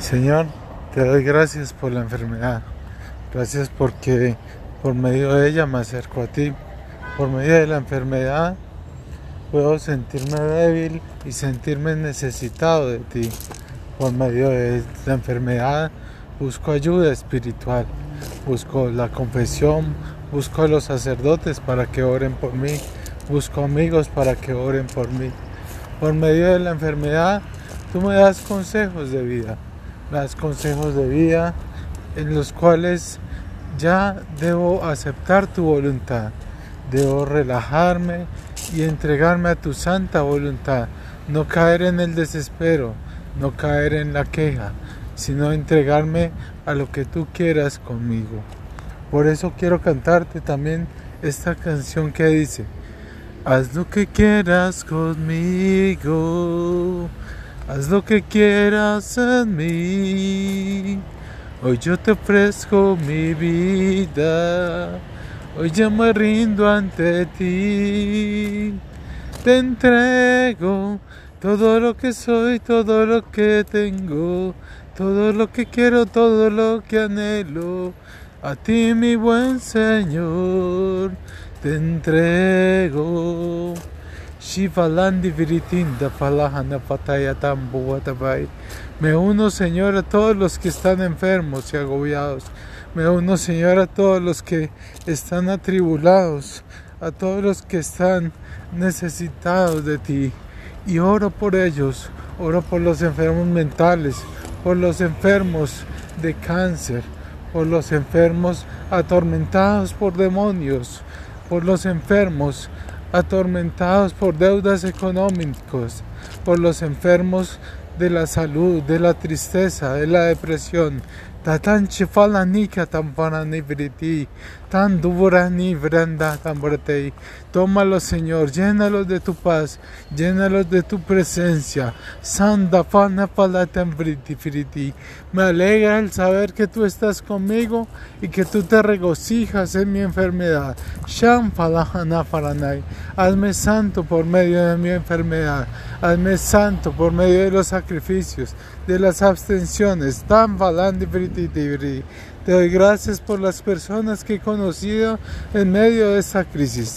Señor, te doy gracias por la enfermedad. Gracias porque por medio de ella me acerco a ti. Por medio de la enfermedad puedo sentirme débil y sentirme necesitado de ti. Por medio de la enfermedad busco ayuda espiritual. Busco la confesión, busco a los sacerdotes para que oren por mí. Busco amigos para que oren por mí. Por medio de la enfermedad tú me das consejos de vida das consejos de vida en los cuales ya debo aceptar tu voluntad, debo relajarme y entregarme a tu santa voluntad, no caer en el desespero, no caer en la queja, sino entregarme a lo que tú quieras conmigo. Por eso quiero cantarte también esta canción que dice, haz lo que quieras conmigo Haz lo que quieras en mí. Hoy yo te ofrezco mi vida. Hoy ya me rindo ante ti. Te entrego todo lo que soy, todo lo que tengo, todo lo que quiero, todo lo que anhelo. A ti, mi buen Señor, te entrego. Me uno, Señor, a todos los que están enfermos y agobiados. Me uno, Señor, a todos los que están atribulados, a todos los que están necesitados de ti. Y oro por ellos, oro por los enfermos mentales, por los enfermos de cáncer, por los enfermos atormentados por demonios, por los enfermos atormentados por deudas económicas, por los enfermos de la salud, de la tristeza, de la depresión, Tatan nika tan vriti, tan ni vranda tan Tómalos, Señor, llénalos de tu paz, llénalos de tu presencia. Sanda fana tan friti Me alegra el saber que tú estás conmigo y que tú te regocijas en mi enfermedad. Sham faranay. Hazme santo por medio de mi enfermedad. Hazme santo por medio de los sacrificios, de las abstenciones. Tan te doy gracias por las personas que he conocido en medio de esta crisis.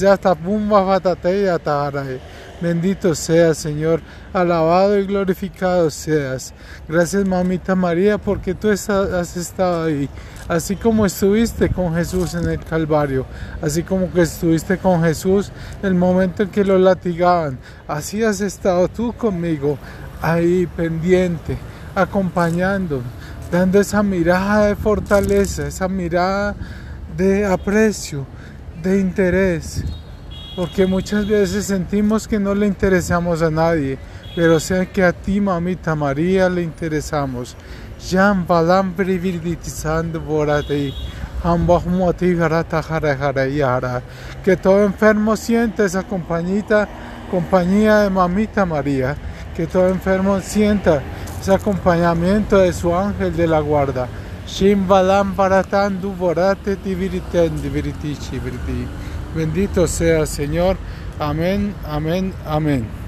Bendito seas, Señor. Alabado y glorificado seas. Gracias, mamita María, porque tú has estado ahí. Así como estuviste con Jesús en el Calvario, así como que estuviste con Jesús el momento en que lo latigaban, así has estado tú conmigo, ahí pendiente, acompañando, dando esa mirada de fortaleza, esa mirada de aprecio, de interés, porque muchas veces sentimos que no le interesamos a nadie, pero sé que a ti, mamita María, le interesamos. Jan balam jara jara yara. Que todo enfermo sienta esa compañita, compañía de mamita María. Que todo enfermo sienta ese acompañamiento de su ángel de la guarda. Shimbalam baratando borate diviriten diviriti Bendito sea Señor. Amén, amén, amén.